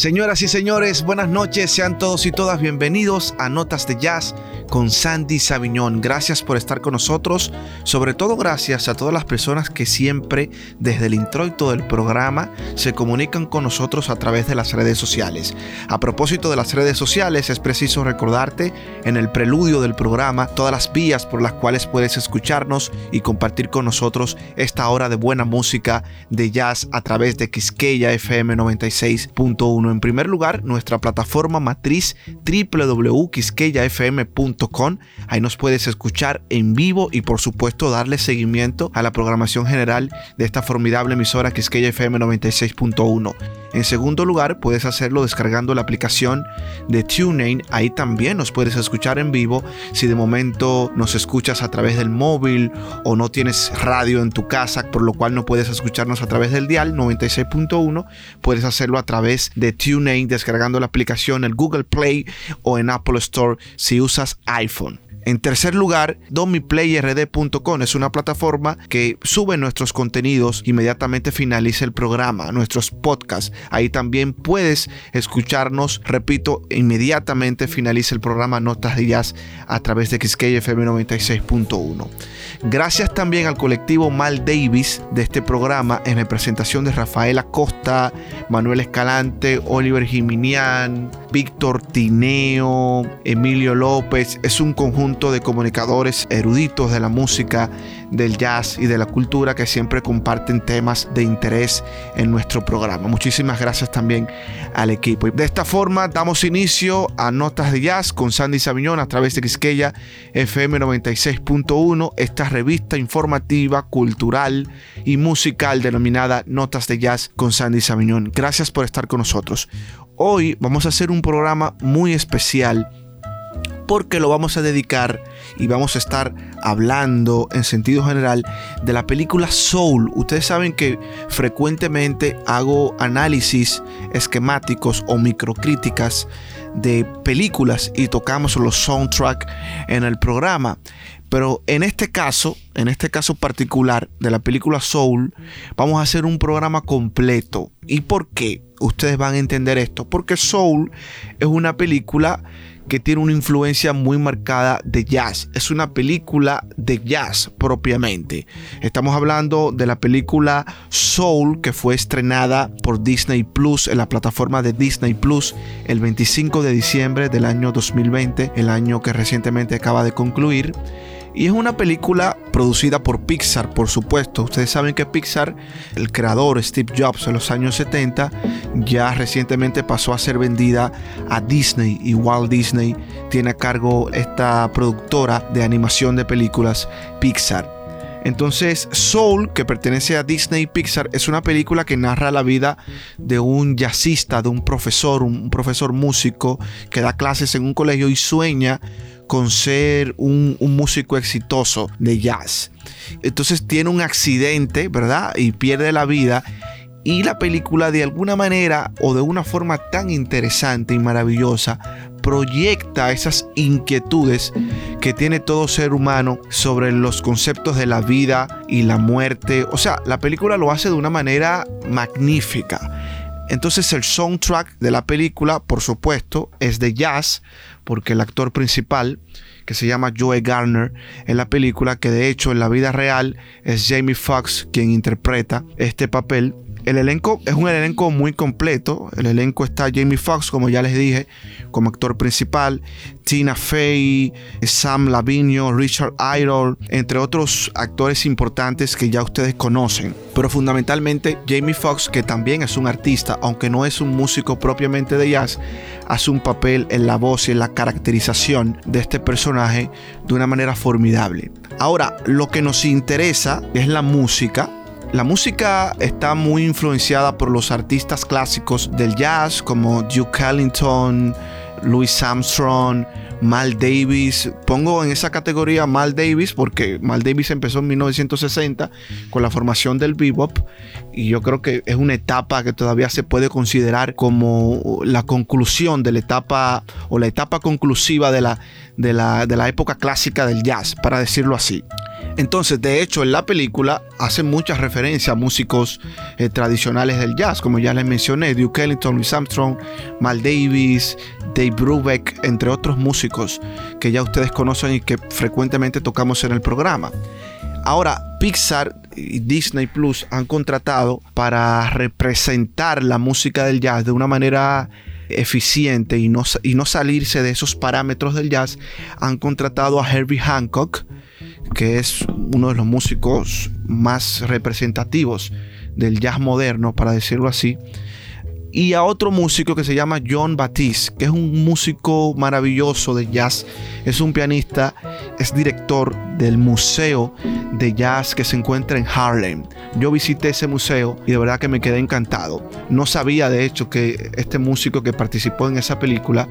Señoras y señores, buenas noches, sean todos y todas bienvenidos a Notas de Jazz con Sandy Saviñón. Gracias por estar con nosotros, sobre todo gracias a todas las personas que siempre desde el introito del programa se comunican con nosotros a través de las redes sociales. A propósito de las redes sociales, es preciso recordarte en el preludio del programa todas las vías por las cuales puedes escucharnos y compartir con nosotros esta hora de buena música de jazz a través de Quisqueya FM 96.1 en primer lugar, nuestra plataforma matriz www.quisqueyafm.com. Ahí nos puedes escuchar en vivo y por supuesto darle seguimiento a la programación general de esta formidable emisora Quisqueya FM 96.1. En segundo lugar, puedes hacerlo descargando la aplicación de TuneIn. Ahí también nos puedes escuchar en vivo si de momento nos escuchas a través del móvil o no tienes radio en tu casa, por lo cual no puedes escucharnos a través del dial 96.1. Puedes hacerlo a través de TuneIn descargando la aplicación en Google Play o en Apple Store si usas iPhone. En tercer lugar, domiplayRD.com es una plataforma que sube nuestros contenidos inmediatamente finaliza el programa, nuestros podcasts. Ahí también puedes escucharnos, repito, inmediatamente finaliza el programa Notas de Jazz a través de XKFM 96.1. Gracias también al colectivo Mal Davis de este programa en representación de Rafael Acosta, Manuel Escalante, Oliver Jiminián, Víctor Tineo, Emilio López. Es un conjunto de comunicadores eruditos de la música, del jazz y de la cultura que siempre comparten temas de interés en nuestro programa. Muchísimas gracias también al equipo. De esta forma damos inicio a Notas de Jazz con Sandy Sabiñón a través de Quisqueya FM 96.1, esta revista informativa, cultural y musical denominada Notas de Jazz con Sandy Sabiñón. Gracias por estar con nosotros. Hoy vamos a hacer un programa muy especial porque lo vamos a dedicar y vamos a estar hablando en sentido general de la película Soul. Ustedes saben que frecuentemente hago análisis esquemáticos o microcríticas de películas y tocamos los soundtrack en el programa. Pero en este caso, en este caso particular de la película Soul, vamos a hacer un programa completo. ¿Y por qué? Ustedes van a entender esto. Porque Soul es una película que tiene una influencia muy marcada de jazz. Es una película de jazz propiamente. Estamos hablando de la película Soul que fue estrenada por Disney Plus en la plataforma de Disney Plus el 25 de diciembre del año 2020, el año que recientemente acaba de concluir. Y es una película producida por Pixar, por supuesto. Ustedes saben que Pixar, el creador Steve Jobs en los años 70, ya recientemente pasó a ser vendida a Disney y Walt Disney tiene a cargo esta productora de animación de películas Pixar. Entonces, Soul, que pertenece a Disney Pixar, es una película que narra la vida de un jazzista, de un profesor, un profesor músico que da clases en un colegio y sueña con ser un, músico exitoso de jazz. Entonces tiene un accidente, ¿verdad? Y pierde la vida. Y la película de alguna manera o de una forma tan interesante y maravillosa proyecta esas inquietudes que tiene todo ser humano sobre los conceptos de la vida y la muerte. O sea, la película lo hace de una manera magnífica. Entonces el soundtrack de la película, por supuesto, es de jazz, porque el actor principal, que se llama Joe Garner en la película, que de hecho en la vida real es Jamie Foxx quien interpreta este papel, El elenco es un elenco muy completo. El elenco está Jamie Foxx, como ya les dije, como actor principal, Tina Fey, Sam Lavigne, Richard Idol, entre otros actores importantes que ya ustedes conocen. Pero fundamentalmente Jamie Foxx, que también es un artista, aunque no es un músico propiamente de jazz, hace un papel en la voz y en la caracterización de este personaje de una manera formidable. Ahora, lo que nos interesa es la música la música está muy influenciada por los artistas clásicos del jazz como Duke Ellington, Louis Armstrong, Mal Davis. Pongo en esa categoría Mal Davis porque Mal Davis empezó en 1960 con la formación del bebop y yo creo que es una etapa que todavía se puede considerar como la conclusión de la etapa o la etapa conclusiva de la, de la, de la época clásica del jazz, para decirlo así. Entonces, de hecho, en la película hace muchas referencias a músicos eh, tradicionales del jazz, como ya les mencioné, Duke Ellington, Louis Armstrong, Mal Davis, Dave Brubeck, entre otros músicos que ya ustedes conocen y que frecuentemente tocamos en el programa. Ahora, Pixar y Disney Plus han contratado para representar la música del jazz de una manera eficiente y no, y no salirse de esos parámetros del jazz, han contratado a Herbie Hancock, que es uno de los músicos más representativos del jazz moderno, para decirlo así, y a otro músico que se llama John Batiste, que es un músico maravilloso de jazz, es un pianista, es director del Museo de Jazz que se encuentra en Harlem. Yo visité ese museo y de verdad que me quedé encantado. No sabía de hecho que este músico que participó en esa película,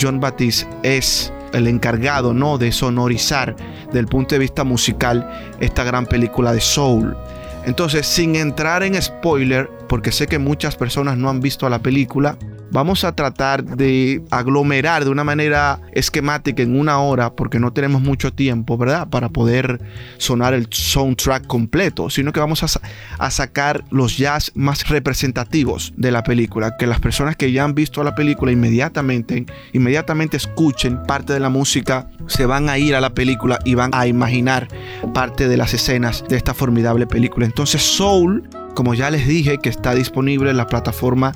John Batiste, es el encargado ¿no? de sonorizar del punto de vista musical esta gran película de Soul. Entonces, sin entrar en spoiler, porque sé que muchas personas no han visto la película, vamos a tratar de aglomerar de una manera esquemática en una hora, porque no tenemos mucho tiempo, ¿verdad? Para poder sonar el soundtrack completo, sino que vamos a, sacar los jazz más representativos de la película, que las personas que ya han visto la película inmediatamente, inmediatamente escuchen parte de la música, se van a ir a la película y van a imaginar parte de las escenas de esta formidable película. Entonces Soul como ya les dije, que está disponible en la plataforma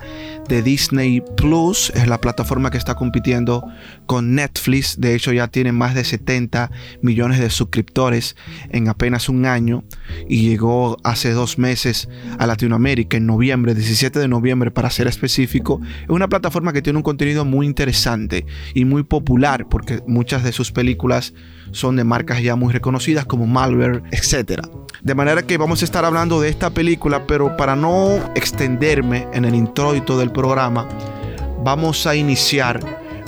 de Disney Plus, es la plataforma que está compitiendo con Netflix. De hecho, ya tiene más de 70 millones de suscriptores en apenas un año y llegó hace dos meses a Latinoamérica en noviembre, 17 de noviembre para ser específico. Es una plataforma que tiene un contenido muy interesante y muy popular porque muchas de sus películas son de marcas ya muy reconocidas como Malware, etc. De manera que vamos a estar hablando de esta película, pero para no extenderme en el introito del programa, vamos a iniciar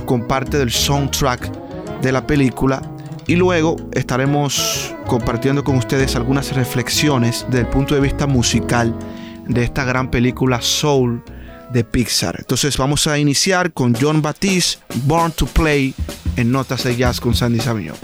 con parte del soundtrack de la película y luego estaremos compartiendo con ustedes algunas reflexiones desde el punto de vista musical de esta gran película Soul de Pixar. Entonces vamos a iniciar con John Batiste, Born to Play en Notas de Jazz con Sandy Savignón.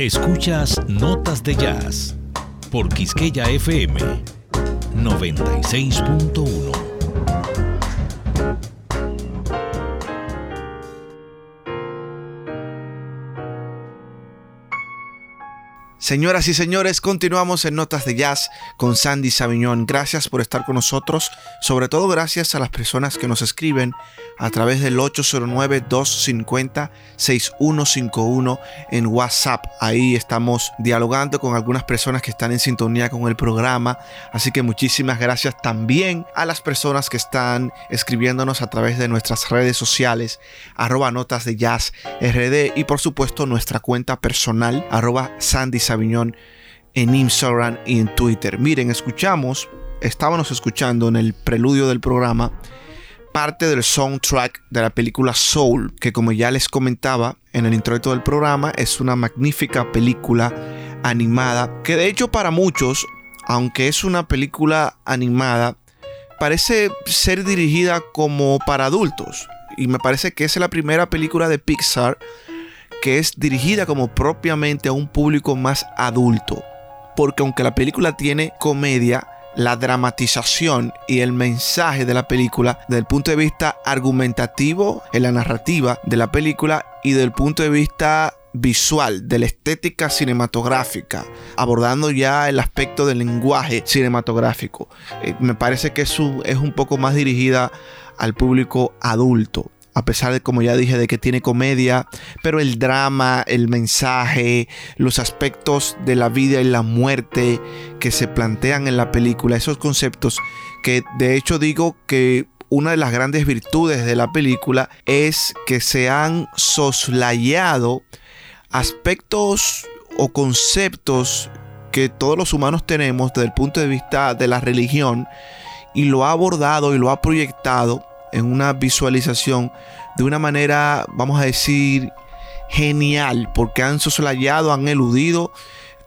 Escuchas Notas de Jazz por Quisqueya FM 96.1. Señoras y señores, continuamos en Notas de Jazz con Sandy Sabiñón. Gracias por estar con nosotros, sobre todo gracias a las personas que nos escriben a través del 809-250-6151 en WhatsApp. Ahí estamos dialogando con algunas personas que están en sintonía con el programa. Así que muchísimas gracias también a las personas que están escribiéndonos a través de nuestras redes sociales, arroba Notas de Jazz RD y por supuesto nuestra cuenta personal, arroba Sandy Sabiñón en Instagram y en Twitter. Miren, escuchamos, estábamos escuchando en el preludio del programa parte del soundtrack de la película Soul, que como ya les comentaba en el introito del programa, es una magnífica película animada, que de hecho para muchos, aunque es una película animada, parece ser dirigida como para adultos. Y me parece que es la primera película de Pixar que es dirigida como propiamente a un público más adulto. Porque aunque la película tiene comedia, la dramatización y el mensaje de la película desde el punto de vista argumentativo en la narrativa de la película y del punto de vista visual, de la estética cinematográfica, abordando ya el aspecto del lenguaje cinematográfico. Eh, me parece que eso es un poco más dirigida al público adulto a pesar de, como ya dije, de que tiene comedia, pero el drama, el mensaje, los aspectos de la vida y la muerte que se plantean en la película, esos conceptos que de hecho digo que una de las grandes virtudes de la película es que se han soslayado aspectos o conceptos que todos los humanos tenemos desde el punto de vista de la religión y lo ha abordado y lo ha proyectado en una visualización de una manera, vamos a decir, genial, porque han soslayado, han eludido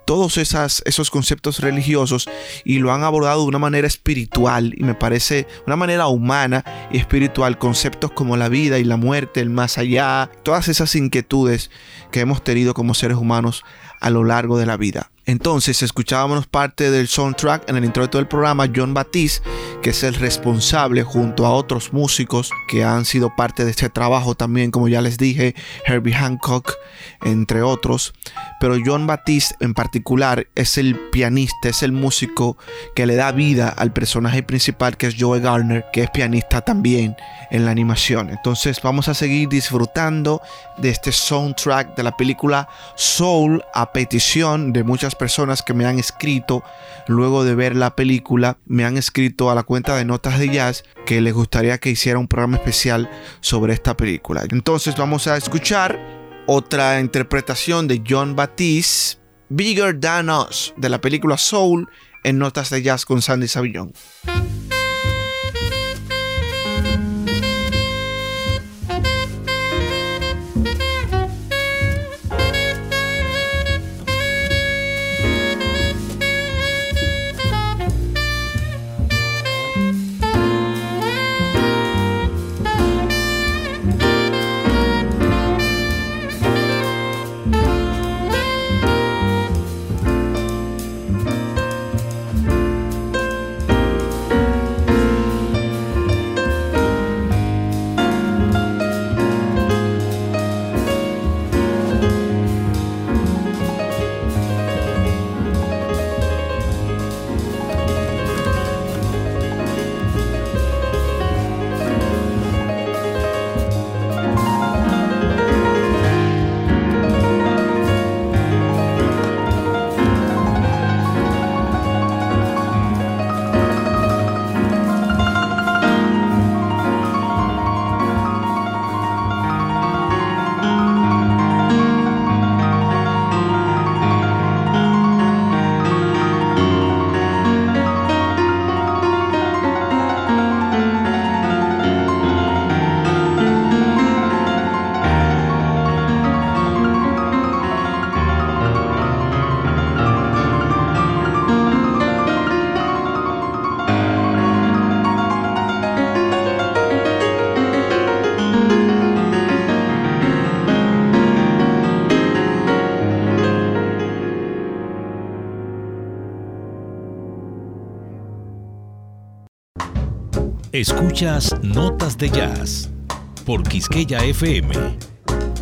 todos esos conceptos religiosos y lo han abordado de una manera espiritual y me parece una manera humana y espiritual, conceptos como la vida y la muerte, el más allá, todas esas inquietudes que hemos tenido como seres humanos a lo largo de la vida. Entonces escuchábamos parte del soundtrack en el intro del programa John Batiste, que es el responsable junto a otros músicos que han sido parte de este trabajo también, como ya les dije, Herbie Hancock, entre otros. Pero John Batiste en particular es el pianista, es el músico que le da vida al personaje principal que es Joe Garner, que es pianista también en la animación. Entonces vamos a seguir disfrutando de este soundtrack de la película Soul a petición de muchas personas que me han escrito luego de ver la película, me han escrito a la cuenta de notas de jazz que les gustaría que hiciera un programa especial sobre esta película. Entonces vamos a escuchar otra interpretación de John Batiste, Bigger Than Us, de la película Soul, en notas de jazz con Sandy Savillon. Escuchas Notas de Jazz por Quisqueya FM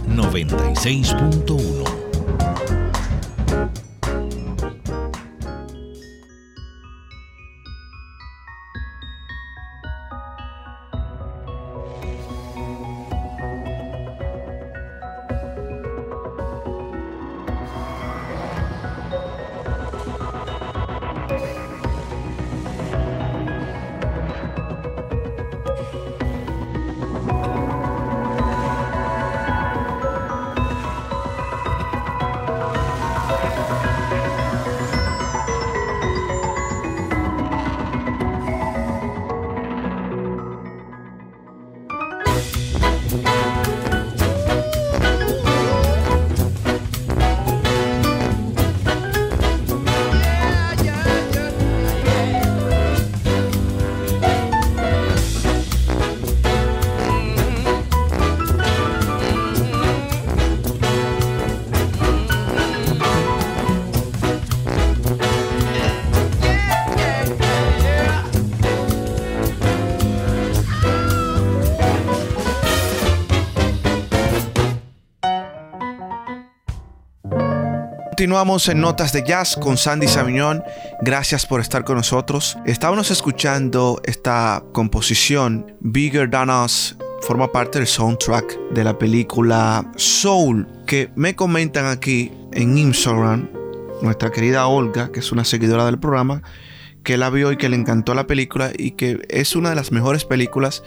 96.1. Continuamos en Notas de Jazz con Sandy Saviñón. Gracias por estar con nosotros. Estábamos escuchando esta composición, Bigger Than Us, forma parte del soundtrack de la película Soul, que me comentan aquí en Instagram, nuestra querida Olga, que es una seguidora del programa, que la vio y que le encantó la película y que es una de las mejores películas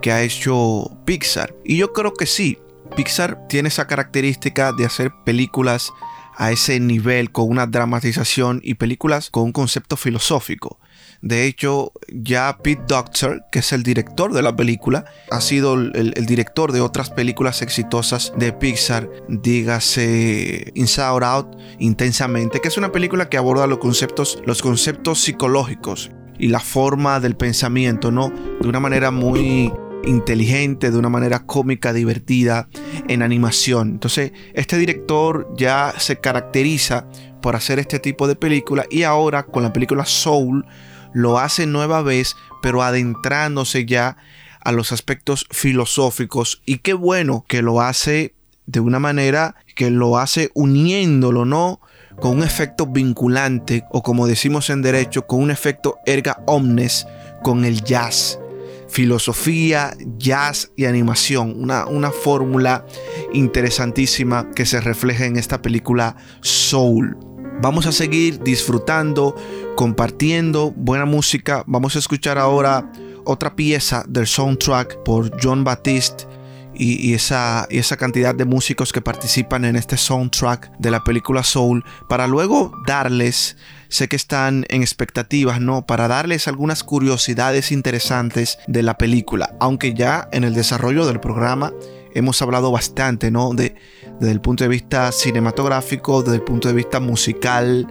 que ha hecho Pixar. Y yo creo que sí, Pixar tiene esa característica de hacer películas a ese nivel con una dramatización y películas con un concepto filosófico. De hecho, ya Pete Doctor, que es el director de la película, ha sido el, director de otras películas exitosas de Pixar, dígase Inside Out, Intensamente, que es una película que aborda los conceptos, los conceptos psicológicos y la forma del pensamiento, ¿no? De una manera muy inteligente, de una manera cómica, divertida, en animación. Entonces, este director ya se caracteriza por hacer este tipo de película y ahora con la película Soul lo hace nueva vez, pero adentrándose ya a los aspectos filosóficos y qué bueno que lo hace de una manera que lo hace uniéndolo, ¿no? Con un efecto vinculante o como decimos en derecho, con un efecto erga omnes con el jazz filosofía, jazz y animación. Una, una fórmula interesantísima que se refleja en esta película Soul. Vamos a seguir disfrutando, compartiendo buena música. Vamos a escuchar ahora otra pieza del soundtrack por John Baptiste esa, y esa cantidad de músicos que participan en este soundtrack de la película Soul para luego darles sé que están en expectativas, ¿no? Para darles algunas curiosidades interesantes de la película, aunque ya en el desarrollo del programa hemos hablado bastante, ¿no? De, desde el punto de vista cinematográfico, desde el punto de vista musical,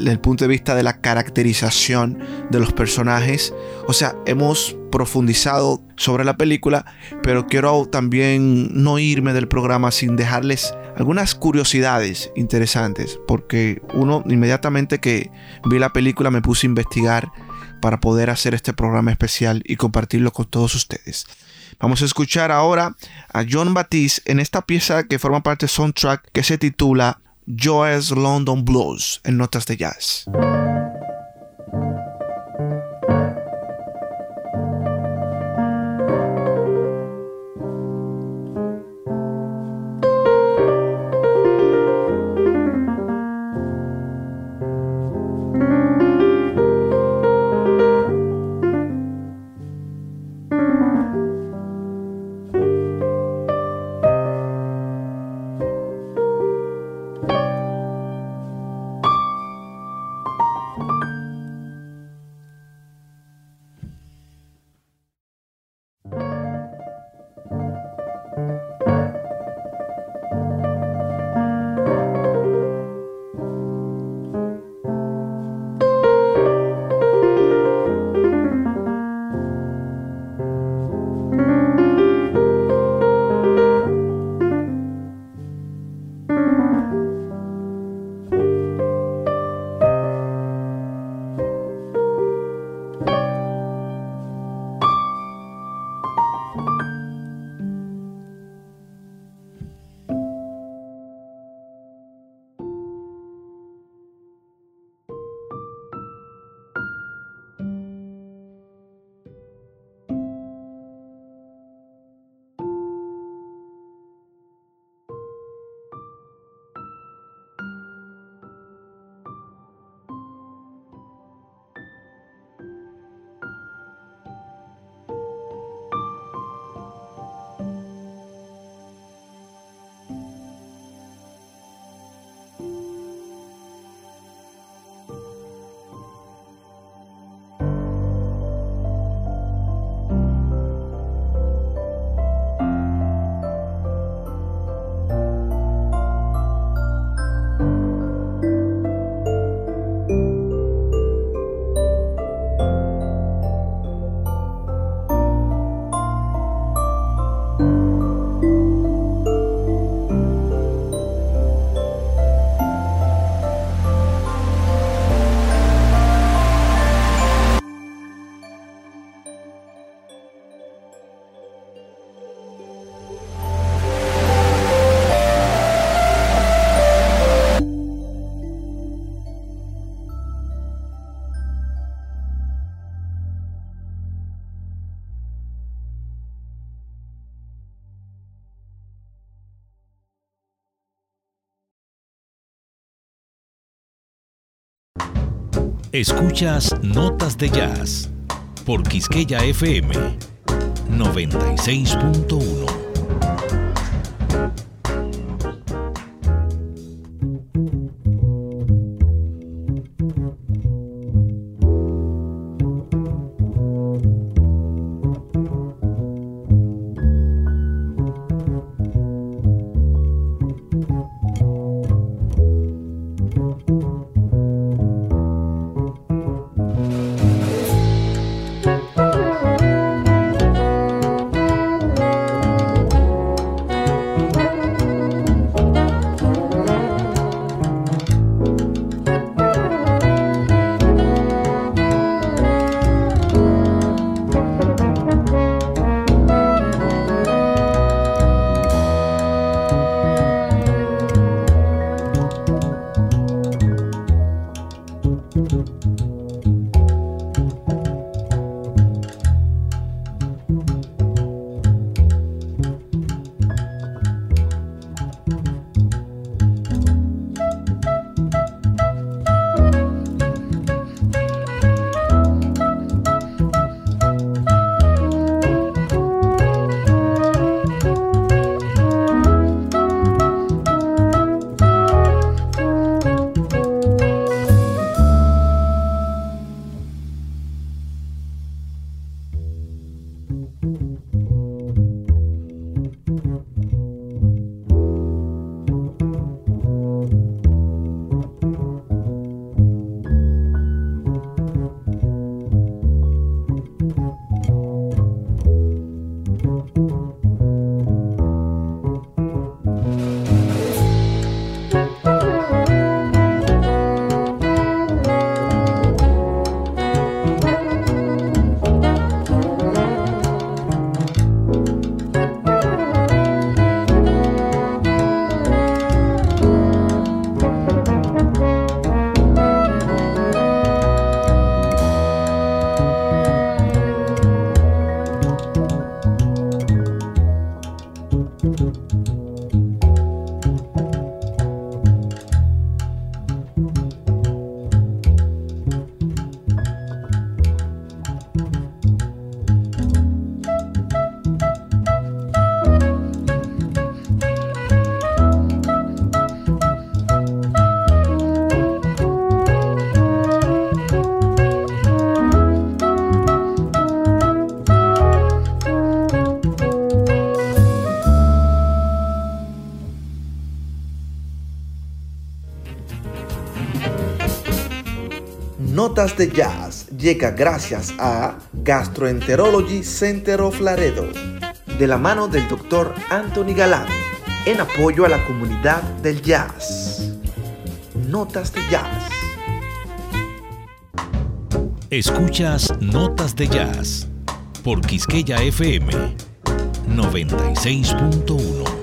desde el punto de vista de la caracterización de los personajes. O sea, hemos profundizado sobre la película, pero quiero también no irme del programa sin dejarles algunas curiosidades interesantes, porque uno inmediatamente que vi la película me puse a investigar para poder hacer este programa especial y compartirlo con todos ustedes. Vamos a escuchar ahora a John Batiste en esta pieza que forma parte del soundtrack que se titula Joyous London Blues en notas de jazz. Escuchas Notas de Jazz por Quisqueya FM 96.1. Notas de Jazz llega gracias a Gastroenterology Center of Laredo, de la mano del Dr. Anthony Galán, en apoyo a la comunidad del jazz. Notas de Jazz. Escuchas Notas de Jazz por Quisqueya FM 96.1.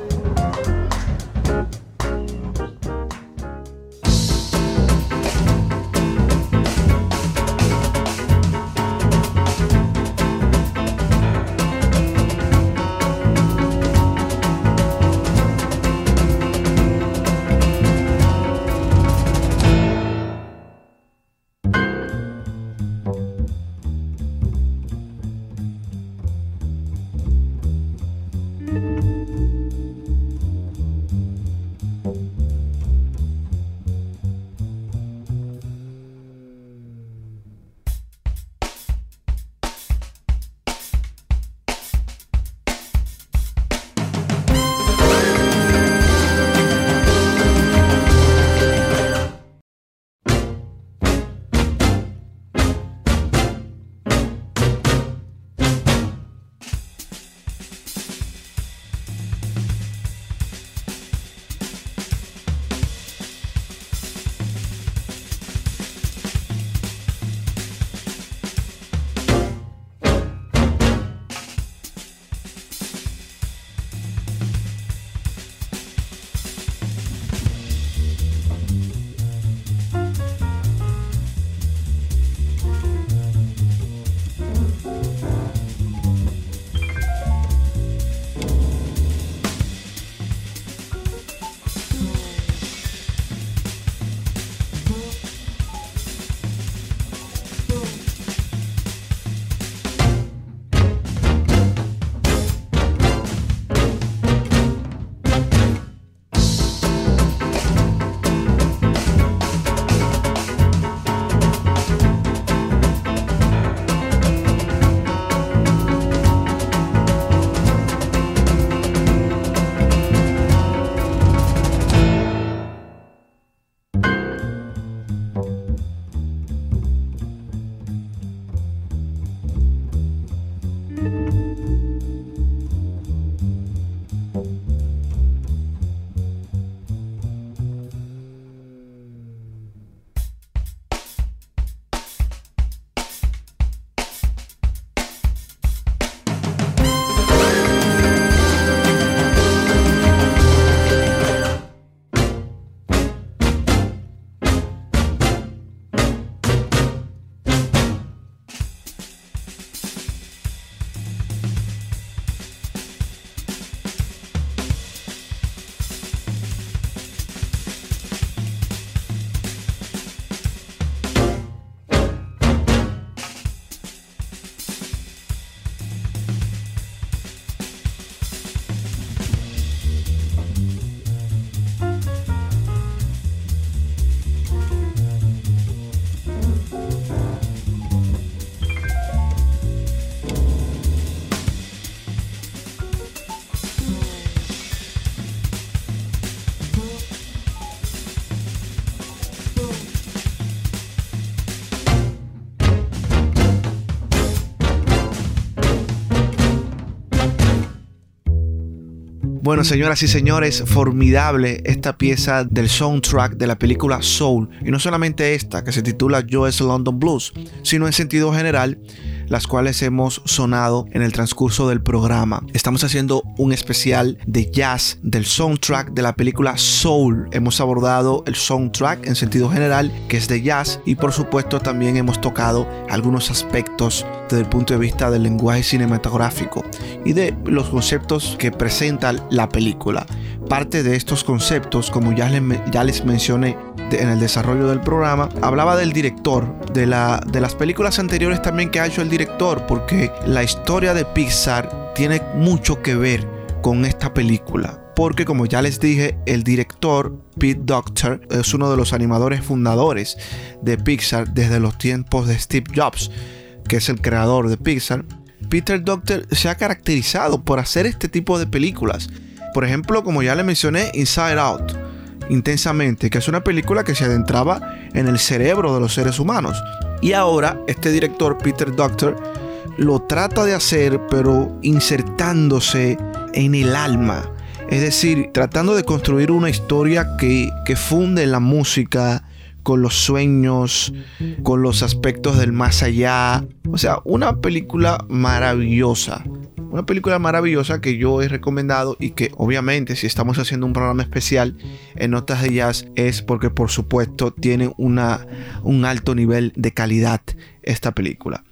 Bueno, señoras y señores, formidable esta pieza del soundtrack de la película Soul. Y no solamente esta, que se titula Joe's London Blues, sino en sentido general las cuales hemos sonado en el transcurso del programa. Estamos haciendo un especial de jazz del soundtrack de la película Soul. Hemos abordado el soundtrack en sentido general, que es de jazz, y por supuesto también hemos tocado algunos aspectos desde el punto de vista del lenguaje cinematográfico y de los conceptos que presenta la película. Parte de estos conceptos, como ya les, ya les mencioné en el desarrollo del programa, hablaba del director, de, la, de las películas anteriores también que ha hecho el director, porque la historia de Pixar tiene mucho que ver con esta película. Porque como ya les dije, el director Pete Doctor es uno de los animadores fundadores de Pixar desde los tiempos de Steve Jobs, que es el creador de Pixar. Peter Doctor se ha caracterizado por hacer este tipo de películas. Por ejemplo, como ya le mencioné, Inside Out, intensamente, que es una película que se adentraba en el cerebro de los seres humanos. Y ahora este director, Peter Doctor, lo trata de hacer, pero insertándose en el alma. Es decir, tratando de construir una historia que, que funde la música con los sueños, con los aspectos del más allá. O sea, una película maravillosa. Una película maravillosa que yo he recomendado y que obviamente si estamos haciendo un programa especial en Notas de Jazz es porque por supuesto tiene una, un alto nivel de calidad esta película.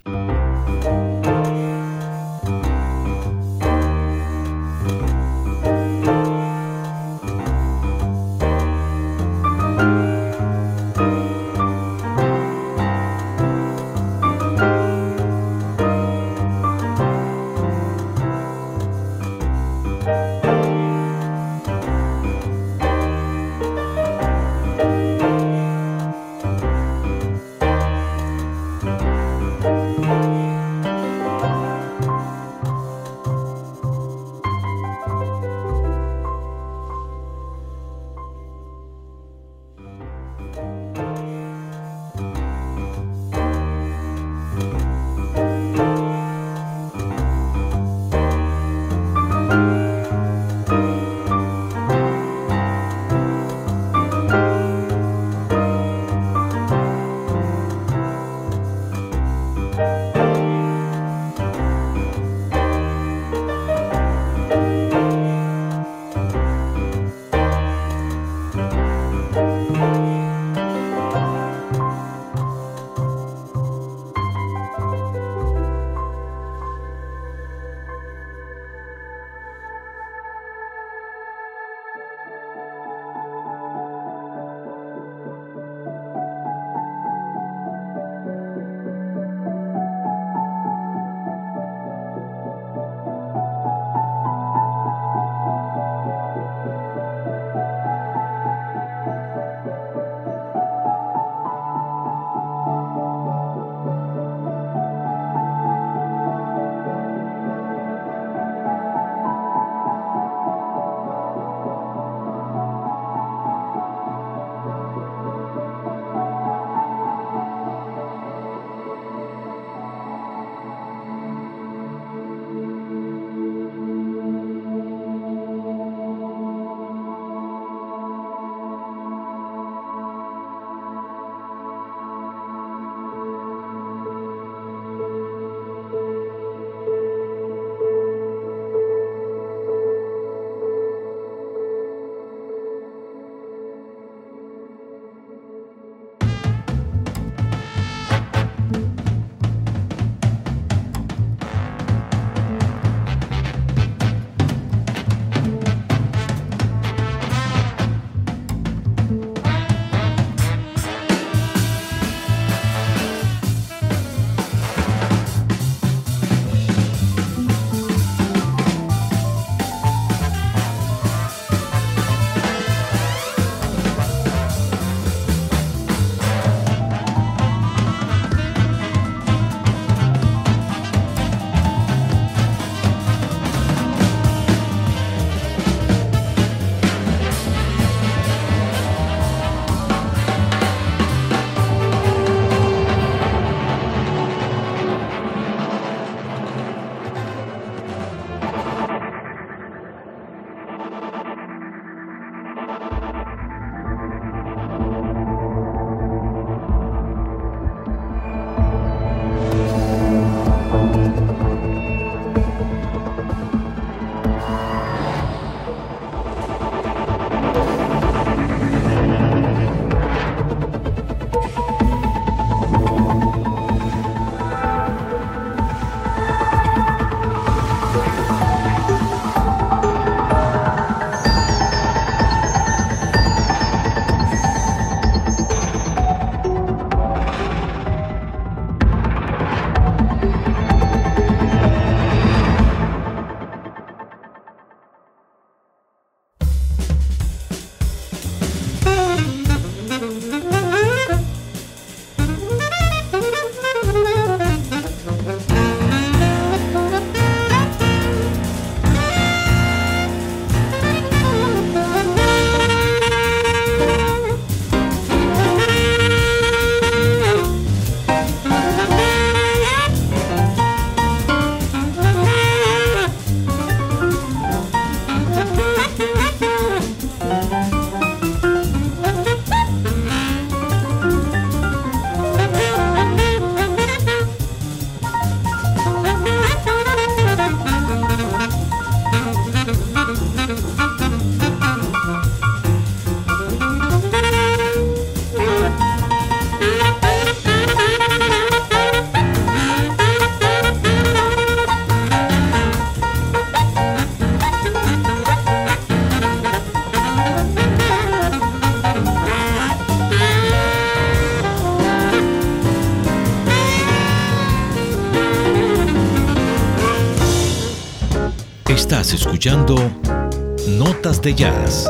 De Jazz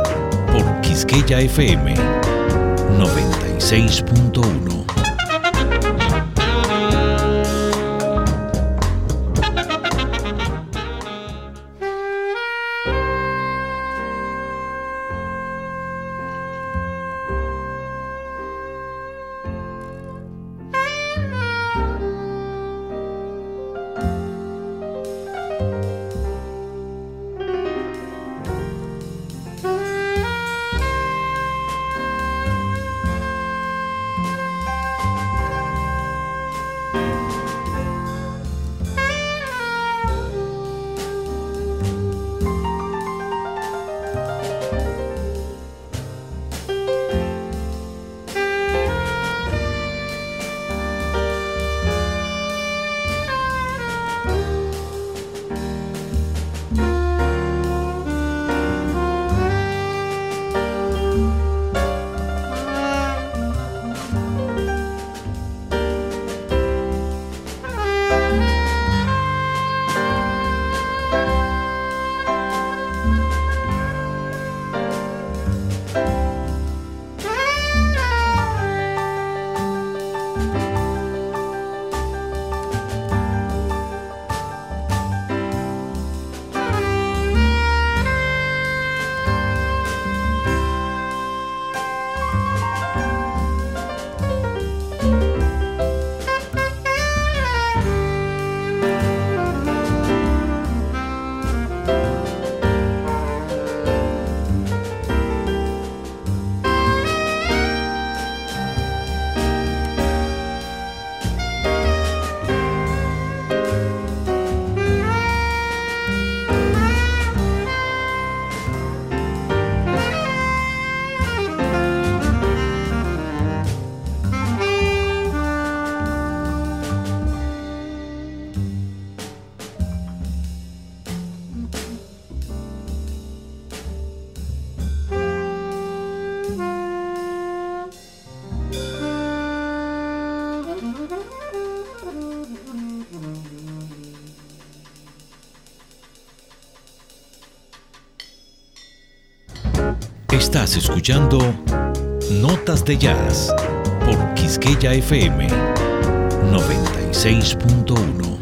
por Quisqueya FM 96.1. Estás escuchando Notas de Jazz por Quisqueya FM 96.1.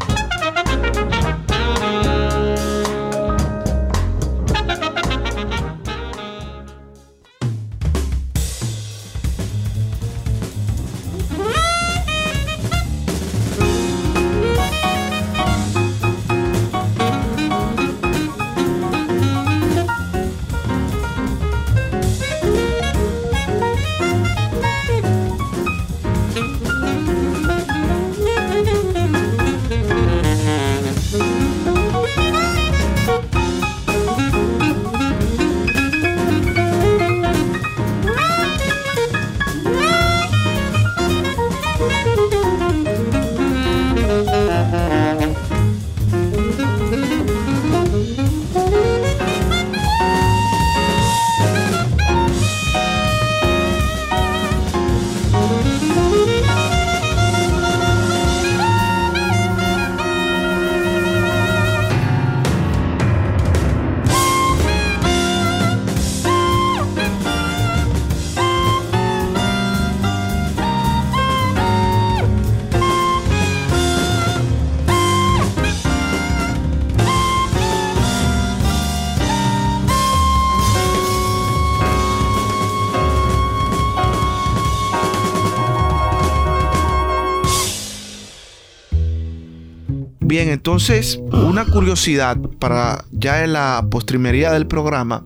Bien, entonces, una curiosidad para ya en la postrimería del programa.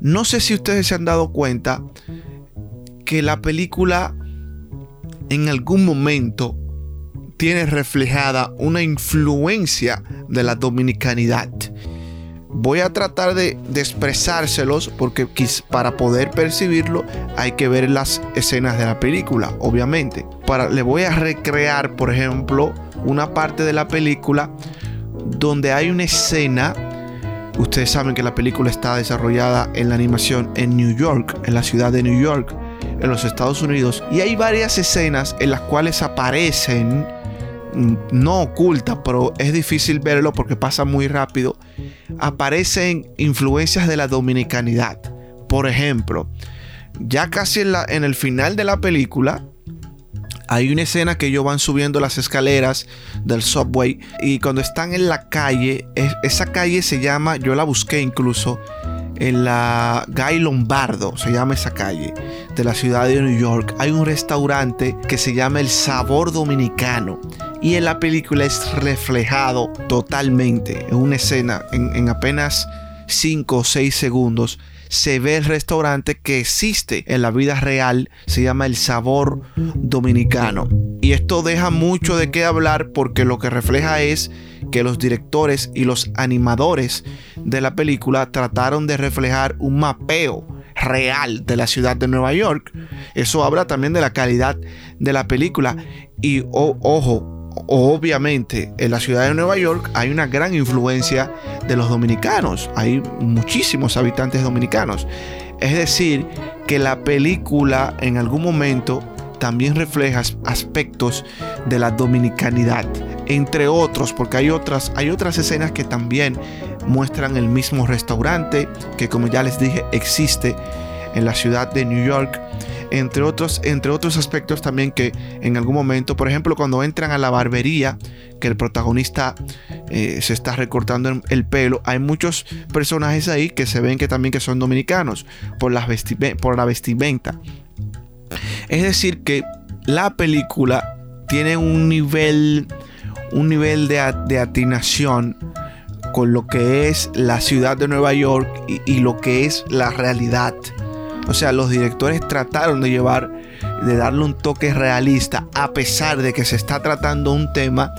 No sé si ustedes se han dado cuenta que la película en algún momento tiene reflejada una influencia de la dominicanidad. Voy a tratar de, expresárselos porque para poder percibirlo hay que ver las escenas de la película, obviamente. Para, le voy a recrear, por ejemplo, una parte de la película donde hay una escena. Ustedes saben que la película está desarrollada en la animación en New York, en la ciudad de New York, en los Estados Unidos. Y hay varias escenas en las cuales aparecen no oculta, pero es difícil verlo porque pasa muy rápido, aparecen influencias de la dominicanidad. Por ejemplo, ya casi en, la, en el final de la película, hay una escena que ellos van subiendo las escaleras del subway y cuando están en la calle, esa calle se llama, yo la busqué incluso, en la Guy Lombardo, se llama esa calle, de la ciudad de New York, hay un restaurante que se llama El Sabor Dominicano. Y en la película es reflejado totalmente en una escena, en, en apenas 5 o 6 segundos, se ve el restaurante que existe en la vida real, se llama El Sabor Dominicano. Y esto deja mucho de qué hablar porque lo que refleja es que los directores y los animadores de la película trataron de reflejar un mapeo real de la ciudad de Nueva York. Eso habla también de la calidad de la película. Y ojo, obviamente en la ciudad de Nueva York hay una gran influencia de los dominicanos. Hay muchísimos habitantes dominicanos. Es decir, que la película en algún momento también refleja aspectos de la dominicanidad, entre otros, porque hay otras, hay otras escenas que también muestran el mismo restaurante que como ya les dije existe en la ciudad de New York entre otros, entre otros aspectos también que en algún momento, por ejemplo, cuando entran a la barbería, que el protagonista eh, se está recortando el pelo, hay muchos personajes ahí que se ven que también que son dominicanos por, las por la vestimenta. Es decir, que la película tiene un nivel, un nivel de, de atinación con lo que es la ciudad de Nueva York y lo que es la realidad o sea, los directores trataron de llevar, de darle un toque realista, a pesar de que se está tratando un tema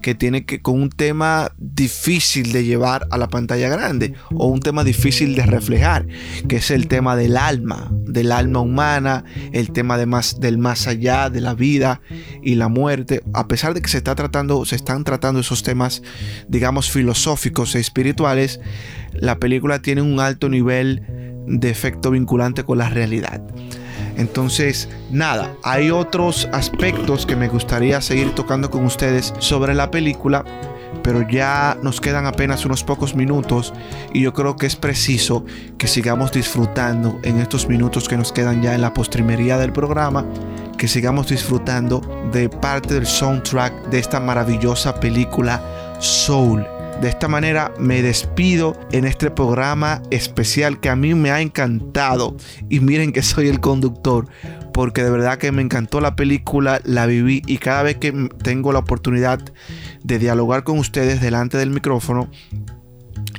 que tiene que con un tema difícil de llevar a la pantalla grande o un tema difícil de reflejar, que es el tema del alma, del alma humana, el tema de más, del más allá, de la vida y la muerte. A pesar de que se está tratando, se están tratando esos temas, digamos filosóficos e espirituales, la película tiene un alto nivel de efecto vinculante con la realidad. Entonces, nada, hay otros aspectos que me gustaría seguir tocando con ustedes sobre la película, pero ya nos quedan apenas unos pocos minutos y yo creo que es preciso que sigamos disfrutando en estos minutos que nos quedan ya en la postrimería del programa, que sigamos disfrutando de parte del soundtrack de esta maravillosa película Soul de esta manera me despido en este programa especial que a mí me ha encantado. Y miren que soy el conductor, porque de verdad que me encantó la película, la viví y cada vez que tengo la oportunidad de dialogar con ustedes delante del micrófono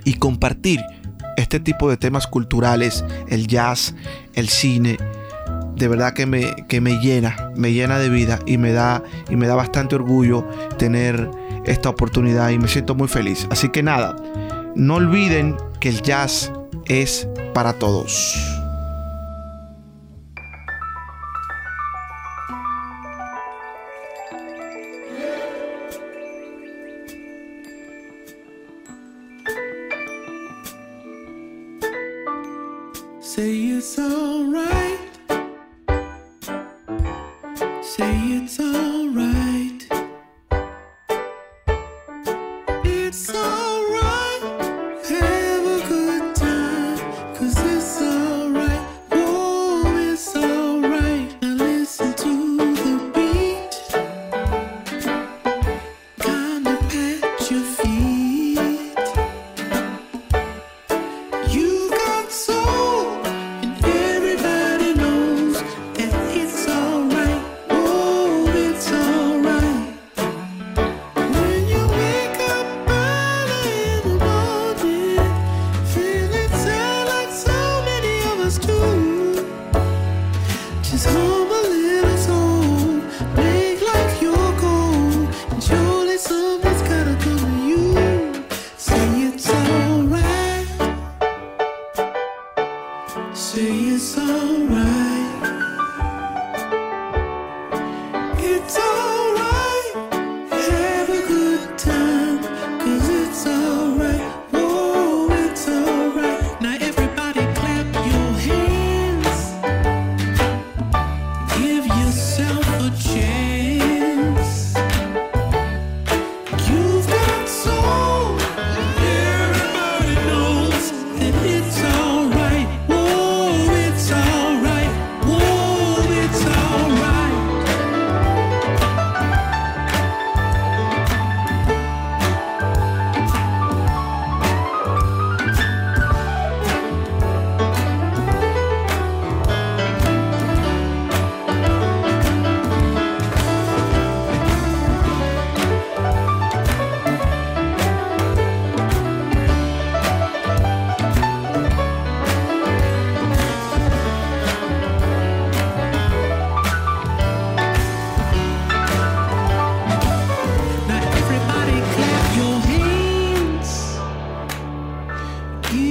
y compartir este tipo de temas culturales, el jazz, el cine, de verdad que me, que me llena, me llena de vida y me da, y me da bastante orgullo tener esta oportunidad y me siento muy feliz. Así que nada, no olviden que el jazz es para todos.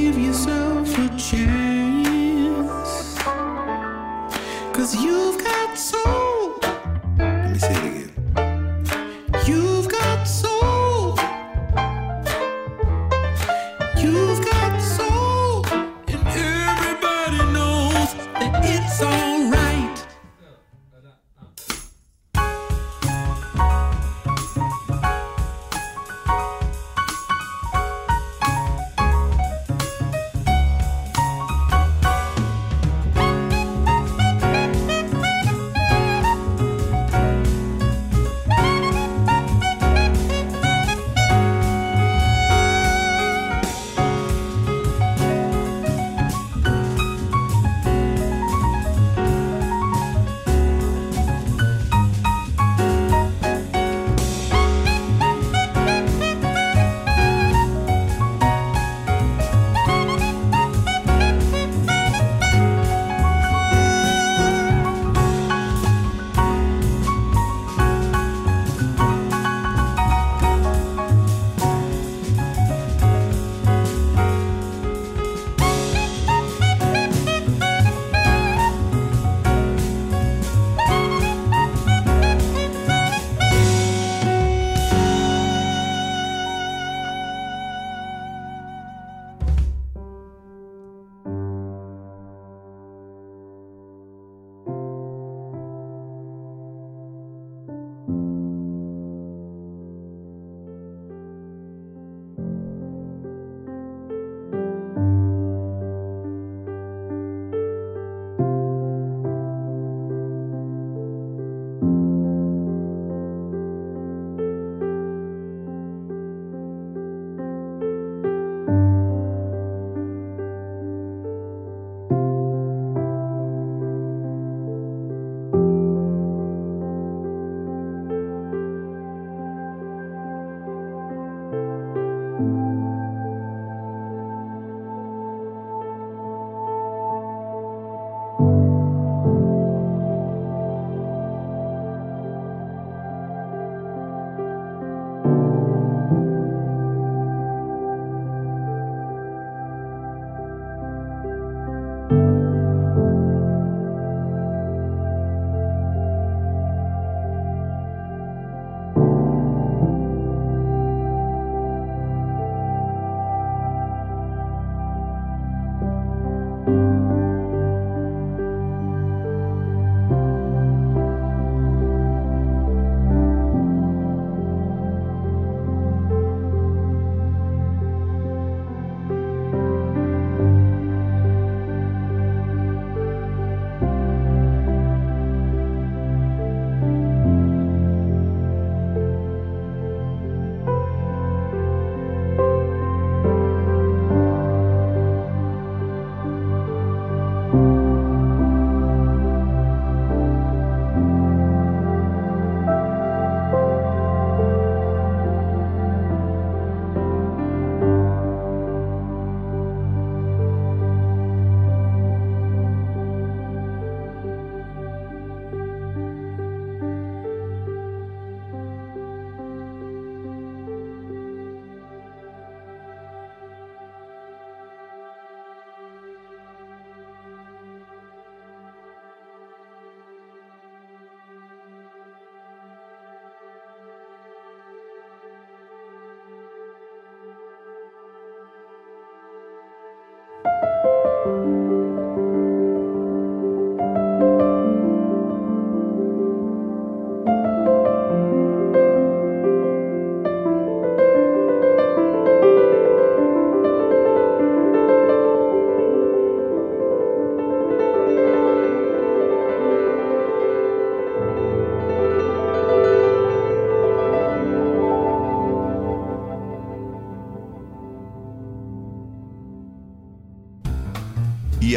give yourself a chance. Cause you've got so